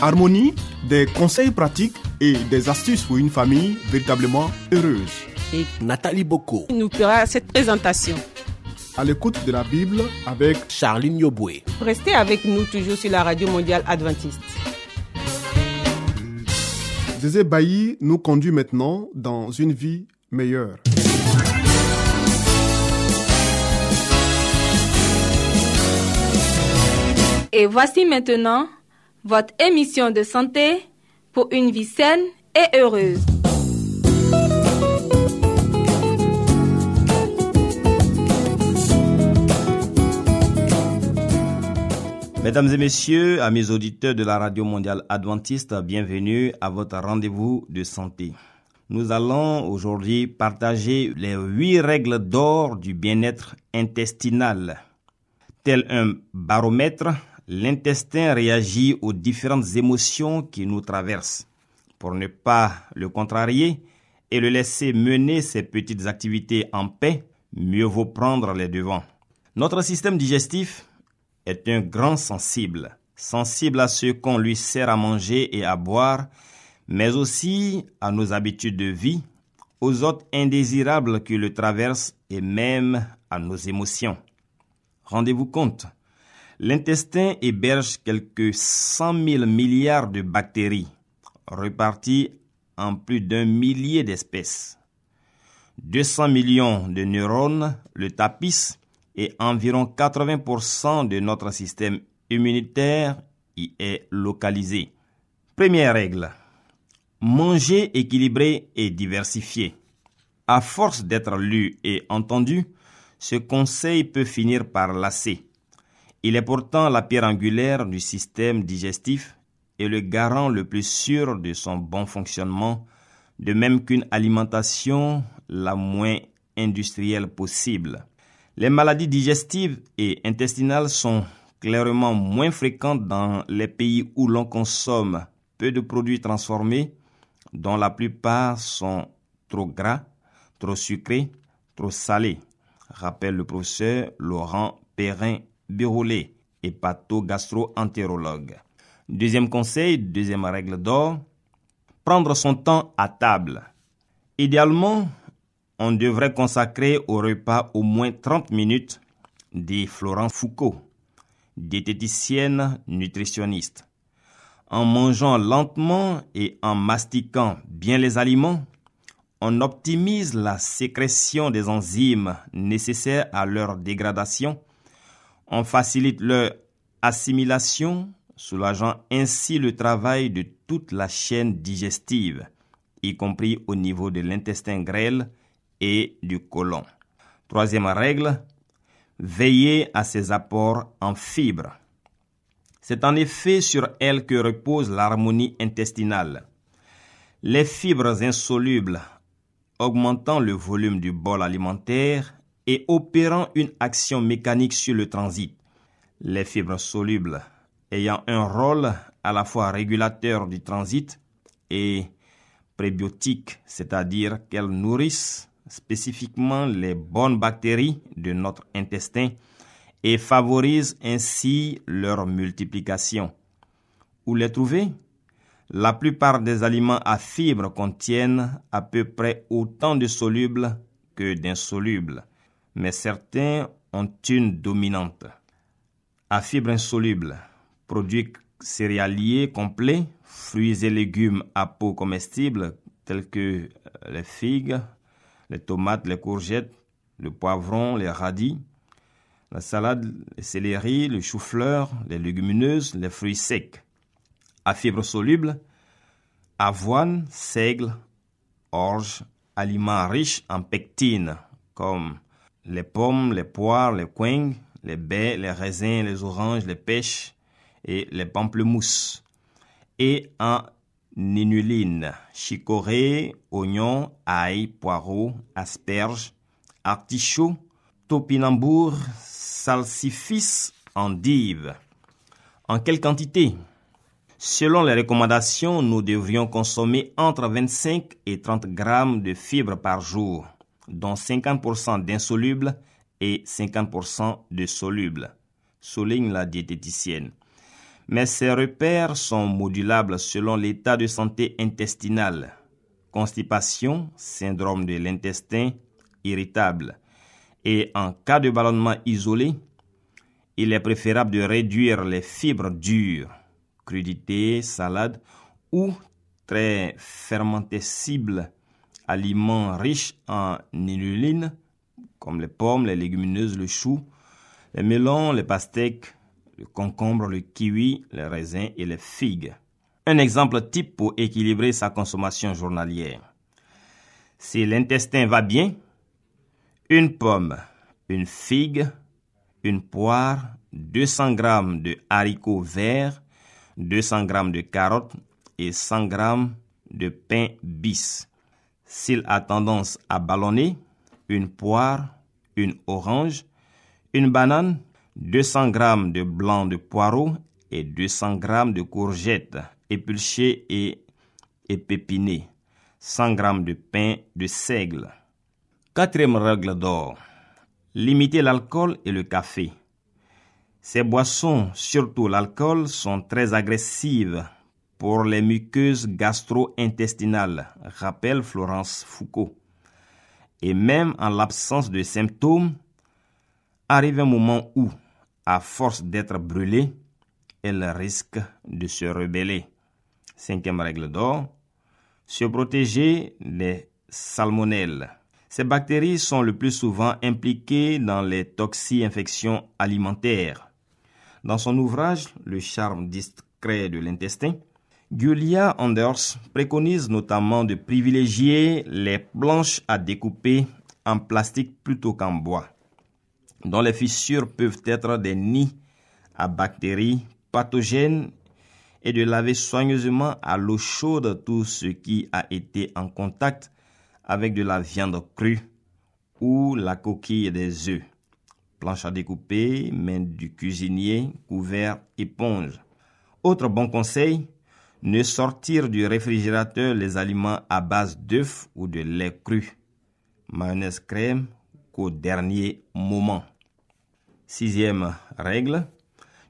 Harmonie, des conseils pratiques et des astuces pour une famille véritablement heureuse. et Nathalie Boko, il nous fera cette présentation. À l'écoute de la Bible avec Charline Yoboué. Restez avec nous toujours sur la radio mondiale adventiste. Zézé Bailly nous conduit maintenant dans une vie meilleure. Et voici maintenant votre émission de santé pour une vie saine et heureuse. Mesdames et messieurs, amis auditeurs de la Radio Mondiale Adventiste, bienvenue à votre rendez-vous de santé. Nous allons aujourd'hui partager les huit règles d'or du bien-être intestinal. Tel un baromètre, l'intestin réagit aux différentes émotions qui nous traversent. Pour ne pas le contrarier et le laisser mener ses petites activités en paix, mieux vaut prendre les devants. Notre système digestif est un grand sensible, sensible à ce qu'on lui sert à manger et à boire, mais aussi à nos habitudes de vie, aux hôtes indésirables qui le traversent et même à nos émotions. Rendez-vous compte, l'intestin héberge quelques 100 000 milliards de bactéries, reparties en plus d'un millier d'espèces. 200 millions de neurones le tapissent et environ 80% de notre système immunitaire y est localisé. Première règle. Manger équilibré et diversifié. À force d'être lu et entendu, ce conseil peut finir par lasser. Il est pourtant la pierre angulaire du système digestif et le garant le plus sûr de son bon fonctionnement, de même qu'une alimentation la moins industrielle possible. Les maladies digestives et intestinales sont clairement moins fréquentes dans les pays où l'on consomme peu de produits transformés, dont la plupart sont trop gras, trop sucrés, trop salés, rappelle le professeur Laurent Perrin Biroulet, hépato-gastro-entérologue. Deuxième conseil, deuxième règle d'or, prendre son temps à table. Idéalement, on devrait consacrer au repas au moins 30 minutes, dit Florent Foucault, diététicienne nutritionniste. En mangeant lentement et en mastiquant bien les aliments, on optimise la sécrétion des enzymes nécessaires à leur dégradation, on facilite leur assimilation, soulageant ainsi le travail de toute la chaîne digestive, y compris au niveau de l'intestin grêle et du côlon. Troisième règle, veiller à ses apports en fibres. C'est en effet sur elles que repose l'harmonie intestinale. Les fibres insolubles augmentant le volume du bol alimentaire et opérant une action mécanique sur le transit. Les fibres solubles ayant un rôle à la fois régulateur du transit et prébiotique, c'est-à-dire qu'elles nourrissent spécifiquement les bonnes bactéries de notre intestin et favorisent ainsi leur multiplication. Où les trouver? La plupart des aliments à fibres contiennent à peu près autant de solubles que d'insolubles, mais certains ont une dominante. À fibres insolubles, produits céréaliers complets, fruits et légumes à peau comestible tels que les figues, les tomates, les courgettes, le poivron, les radis, la salade, le céleri, le chou-fleur, les légumineuses, les fruits secs. À fibres solubles, avoine, seigle, orge, aliments riches en pectine, comme les pommes, les poires, les coings, les baies, les raisins, les oranges, les pêches et les pamplemousses. Et en ninuline, chicorée, oignon, ail, poireau, asperges, artichaut, topinambour, salsifis, endive. En quelle quantité? Selon les recommandations, nous devrions consommer entre 25 et 30 grammes de fibres par jour, dont 50% d'insolubles et 50% de solubles, souligne la diététicienne. Mais ces repères sont modulables selon l'état de santé intestinal. Constipation, syndrome de l'intestin irritable. Et en cas de ballonnement isolé, il est préférable de réduire les fibres dures, crudités, salades ou très fermentescibles, aliments riches en inuline, comme les pommes, les légumineuses, le chou, les melons, les pastèques, le concombre, le kiwi, les raisins et les figues. Un exemple type pour équilibrer sa consommation journalière. Si l'intestin va bien, une pomme, une figue, une poire, 200 g de haricots verts, 200 g de carottes et 100 g de pain bis. S'il a tendance à ballonner, une poire, une orange, une banane, 200 g de blanc de poireau et 200 g de courgettes épulchées et épépinées, 100 g de pain de seigle. Quatrième règle d'or. Limiter l'alcool et le café. Ces boissons, surtout l'alcool, sont très agressives pour les muqueuses gastro-intestinales, rappelle Florence Foucault. Et même en l'absence de symptômes, arrive un moment où, à force d'être brûlée, elle risque de se rebeller. Cinquième règle d'or, se protéger des salmonelles. Ces bactéries sont le plus souvent impliquées dans les toxi-infections alimentaires. Dans son ouvrage Le charme discret de l'intestin, Julia Anders préconise notamment de privilégier les planches à découper en plastique plutôt qu'en bois, dont les fissures peuvent être des nids à bactéries pathogènes et de laver soigneusement à l'eau chaude tout ce qui a été en contact avec de la viande crue ou la coquille des œufs. Planche à découper, main du cuisinier, couvert, éponge. Autre bon conseil, ne sortir du réfrigérateur les aliments à base d'œufs ou de lait cru. Mayonnaise crème qu'au dernier moment. Sixième règle,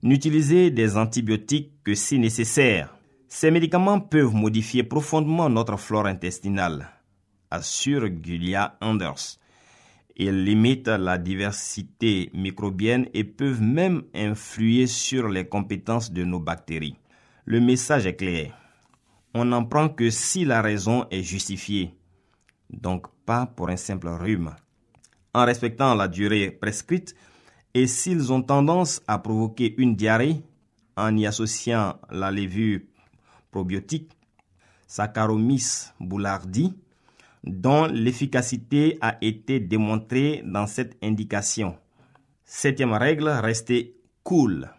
n'utilisez des antibiotiques que si nécessaire. Ces médicaments peuvent modifier profondément notre flore intestinale assure Julia Anders. Ils limitent la diversité microbienne et peuvent même influer sur les compétences de nos bactéries. Le message est clair. On n'en prend que si la raison est justifiée, donc pas pour un simple rhume. En respectant la durée prescrite, et s'ils ont tendance à provoquer une diarrhée, en y associant la levure probiotique Saccharomyces boulardii, dont l'efficacité a été démontrée dans cette indication. Septième règle, rester cool.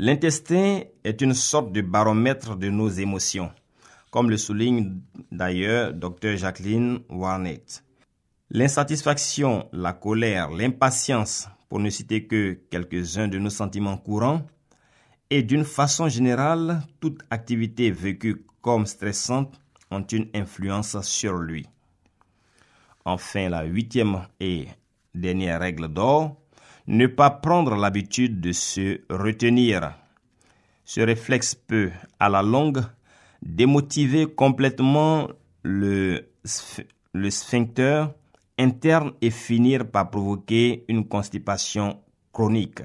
L'intestin est une sorte de baromètre de nos émotions, comme le souligne d'ailleurs Dr Jacqueline Warnett. L'insatisfaction, la colère, l'impatience, pour ne citer que quelques-uns de nos sentiments courants, et d'une façon générale, toute activité vécue comme stressante ont une influence sur lui. Enfin, la huitième et dernière règle d'or, ne pas prendre l'habitude de se retenir. Ce réflexe peut, à la longue, démotiver complètement le, sphincter interne et finir par provoquer une constipation chronique,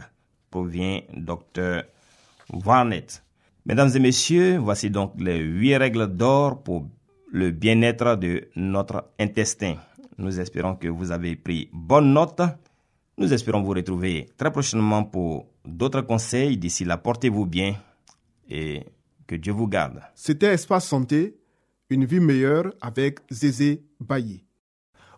provient Dr. Warnett. Mesdames et messieurs, voici donc les huit règles d'or pour le bien-être de notre intestin. Nous espérons que vous avez pris bonne note. Nous espérons vous retrouver très prochainement pour d'autres conseils. D'ici là, portez-vous bien et que Dieu vous garde. C'était Espace Santé, une vie meilleure avec Zézé Bailly.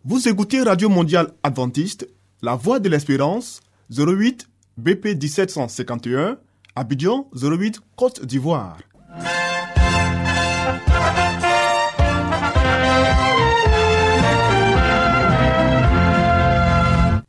Vous écoutez Radio Mondiale Adventiste, La Voix de l'Espérance, 08 BP 1751 Abidjan 08 Côte d'Ivoire.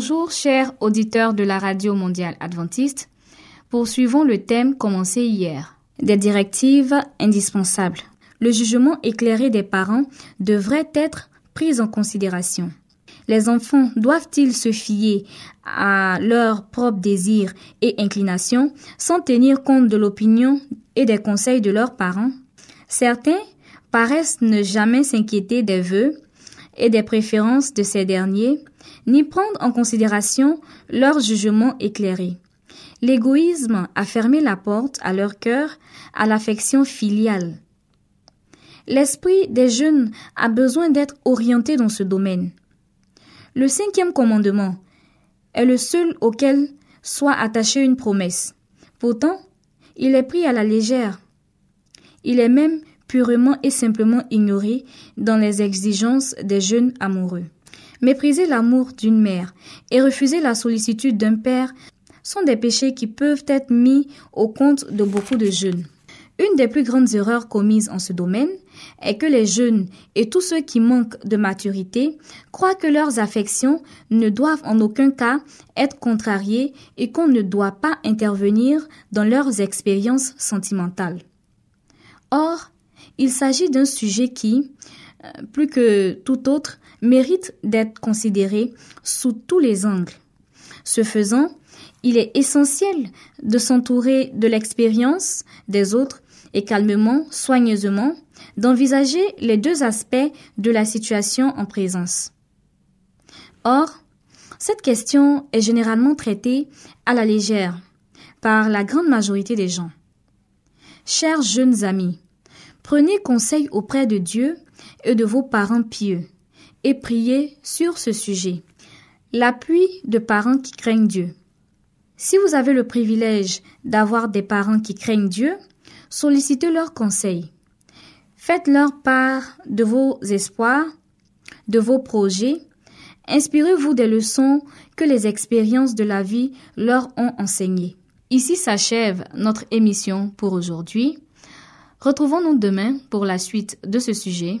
Bonjour chers auditeurs de la Radio mondiale adventiste. Poursuivons le thème commencé hier. Des directives indispensables. Le jugement éclairé des parents devrait être pris en considération. Les enfants doivent-ils se fier à leurs propres désirs et inclinations sans tenir compte de l'opinion et des conseils de leurs parents? Certains paraissent ne jamais s'inquiéter des vœux et des préférences de ces derniers, ni prendre en considération leur jugement éclairé. L'égoïsme a fermé la porte à leur cœur à l'affection filiale. L'esprit des jeunes a besoin d'être orienté dans ce domaine. Le cinquième commandement est le seul auquel soit attachée une promesse. Pourtant, il est pris à la légère. Il est même purement et simplement ignoré dans les exigences des jeunes amoureux. Mépriser l'amour d'une mère et refuser la sollicitude d'un père sont des péchés qui peuvent être mis au compte de beaucoup de jeunes. Une des plus grandes erreurs commises en ce domaine est que les jeunes et tous ceux qui manquent de maturité croient que leurs affections ne doivent en aucun cas être contrariées et qu'on ne doit pas intervenir dans leurs expériences sentimentales. Or, il s'agit d'un sujet qui, euh, plus que tout autre, mérite d'être considéré sous tous les angles. Ce faisant, il est essentiel de s'entourer de l'expérience des autres et calmement, soigneusement, d'envisager les deux aspects de la situation en présence. Or, cette question est généralement traitée à la légère par la grande majorité des gens. Chers jeunes amis, prenez conseil auprès de Dieu et de vos parents pieux et priez sur ce sujet. L'appui de parents qui craignent Dieu. Si vous avez le privilège d'avoir des parents qui craignent Dieu, sollicitez leurs conseils. Faites-leur part de vos espoirs, de vos projets. Inspirez-vous des leçons que les expériences de la vie leur ont enseignées. Ici s'achève notre émission pour aujourd'hui. Retrouvons-nous demain pour la suite de ce sujet.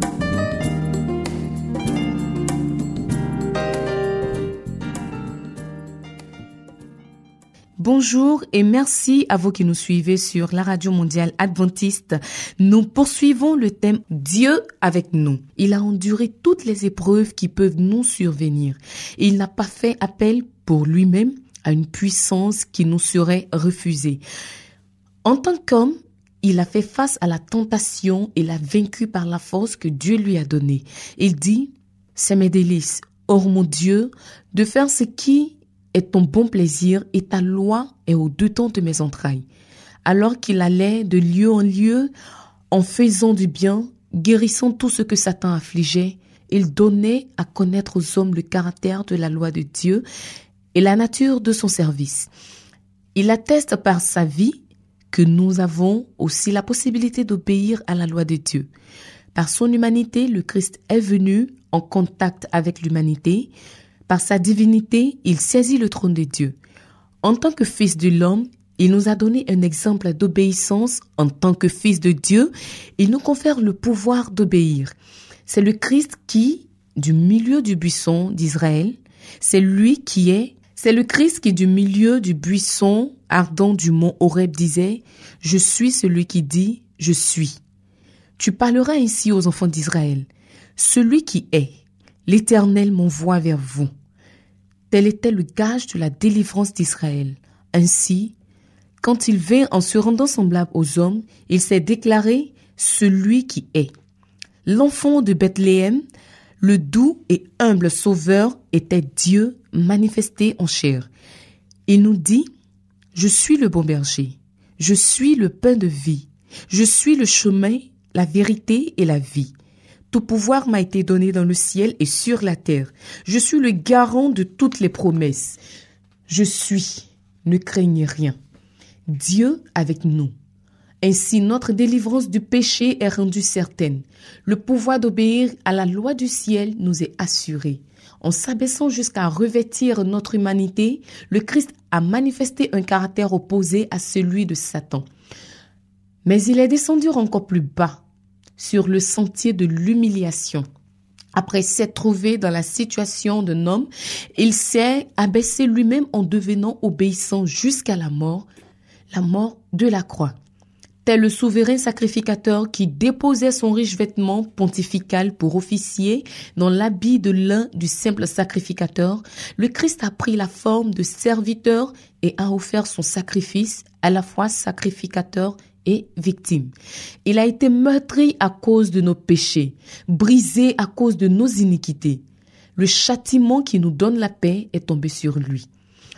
Bonjour et merci à vous qui nous suivez sur la radio mondiale adventiste. Nous poursuivons le thème Dieu avec nous. Il a enduré toutes les épreuves qui peuvent nous survenir. Il n'a pas fait appel pour lui-même à une puissance qui nous serait refusée. En tant qu'homme, il a fait face à la tentation et l'a vaincu par la force que Dieu lui a donnée. Il dit, c'est mes délices, or mon Dieu, de faire ce qui est ton bon plaisir et ta loi est au dedans de mes entrailles. Alors qu'il allait de lieu en lieu, en faisant du bien, guérissant tout ce que Satan affligeait, il donnait à connaître aux hommes le caractère de la loi de Dieu et la nature de son service. Il atteste par sa vie que nous avons aussi la possibilité d'obéir à la loi de Dieu. Par son humanité, le Christ est venu en contact avec l'humanité. Par sa divinité, il saisit le trône de Dieu. En tant que fils de l'homme, il nous a donné un exemple d'obéissance. En tant que fils de Dieu, il nous confère le pouvoir d'obéir. C'est le Christ qui, du milieu du buisson d'Israël, c'est lui qui est, c'est le Christ qui du milieu du buisson ardent du mont Horeb disait, Je suis celui qui dit, Je suis. Tu parleras ainsi aux enfants d'Israël. Celui qui est, l'Éternel m'envoie vers vous. Tel était le gage de la délivrance d'Israël. Ainsi, quand il vint en se rendant semblable aux hommes, il s'est déclaré celui qui est. L'enfant de Bethléem le doux et humble Sauveur était Dieu manifesté en chair. Il nous dit, Je suis le bon berger, je suis le pain de vie, je suis le chemin, la vérité et la vie. Tout pouvoir m'a été donné dans le ciel et sur la terre. Je suis le garant de toutes les promesses. Je suis, ne craignez rien. Dieu avec nous. Ainsi notre délivrance du péché est rendue certaine. Le pouvoir d'obéir à la loi du ciel nous est assuré. En s'abaissant jusqu'à revêtir notre humanité, le Christ a manifesté un caractère opposé à celui de Satan. Mais il est descendu encore plus bas, sur le sentier de l'humiliation. Après s'être trouvé dans la situation d'un homme, il s'est abaissé lui-même en devenant obéissant jusqu'à la mort, la mort de la croix tel le souverain sacrificateur qui déposait son riche vêtement pontifical pour officier dans l'habit de l'un du simple sacrificateur, le Christ a pris la forme de serviteur et a offert son sacrifice à la fois sacrificateur et victime. Il a été meurtri à cause de nos péchés, brisé à cause de nos iniquités. Le châtiment qui nous donne la paix est tombé sur lui.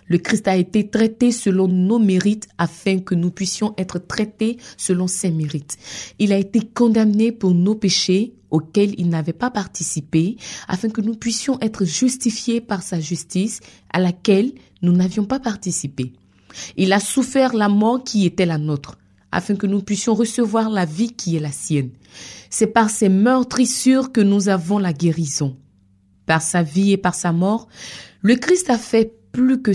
Le Christ a été traité selon nos mérites afin que nous puissions être traités selon ses mérites. Il a été condamné pour nos péchés auxquels il n'avait pas participé afin que nous puissions être justifiés par sa justice à laquelle nous n'avions pas participé. Il a souffert la mort qui était la nôtre afin que nous puissions recevoir la vie qui est la sienne. C'est par ses meurtrissures que nous avons la guérison. Par sa vie et par sa mort, le Christ a fait plus que,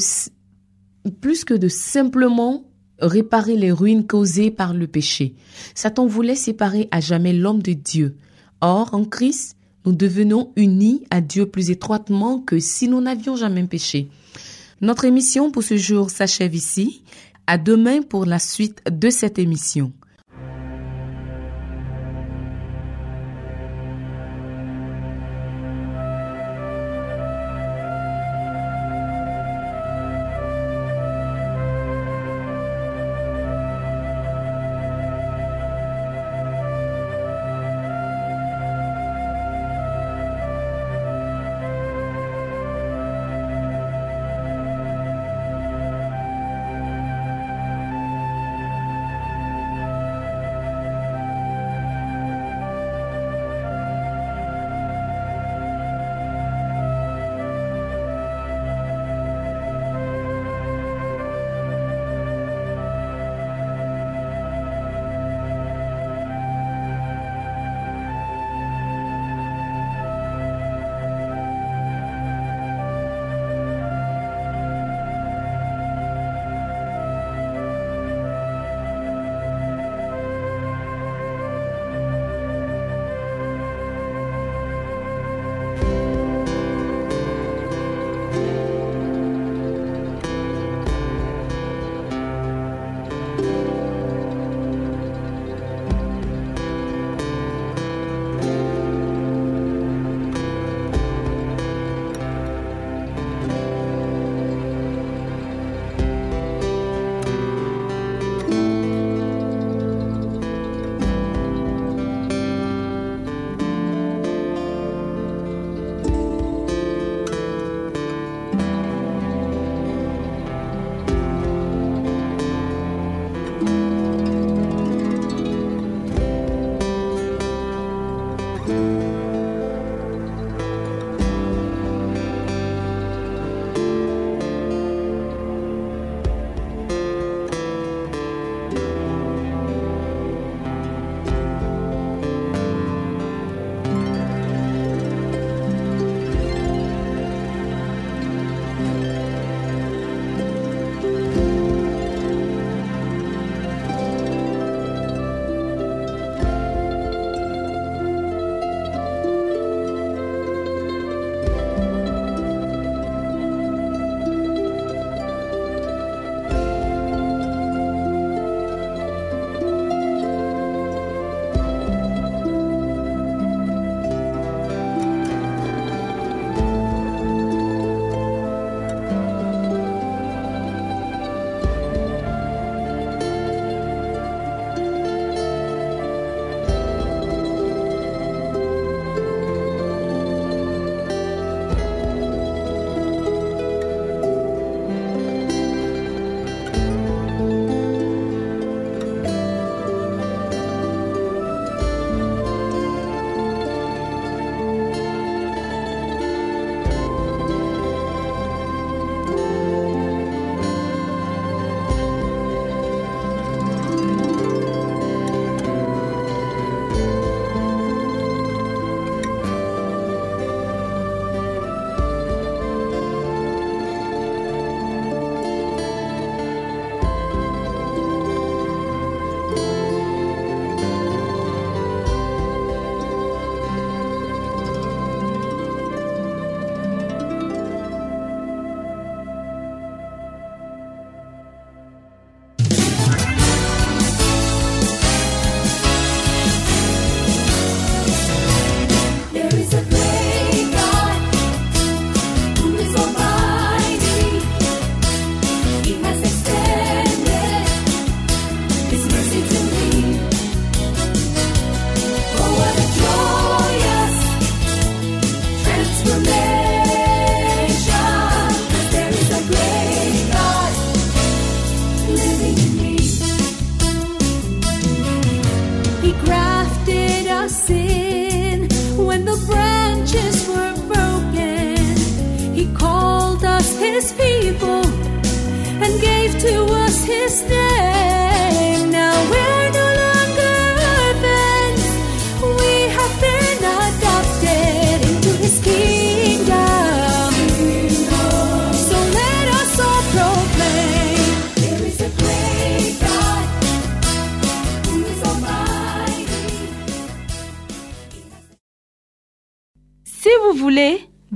plus que de simplement réparer les ruines causées par le péché. Satan voulait séparer à jamais l'homme de Dieu. Or, en Christ, nous devenons unis à Dieu plus étroitement que si nous n'avions jamais péché. Notre émission pour ce jour s'achève ici. À demain pour la suite de cette émission.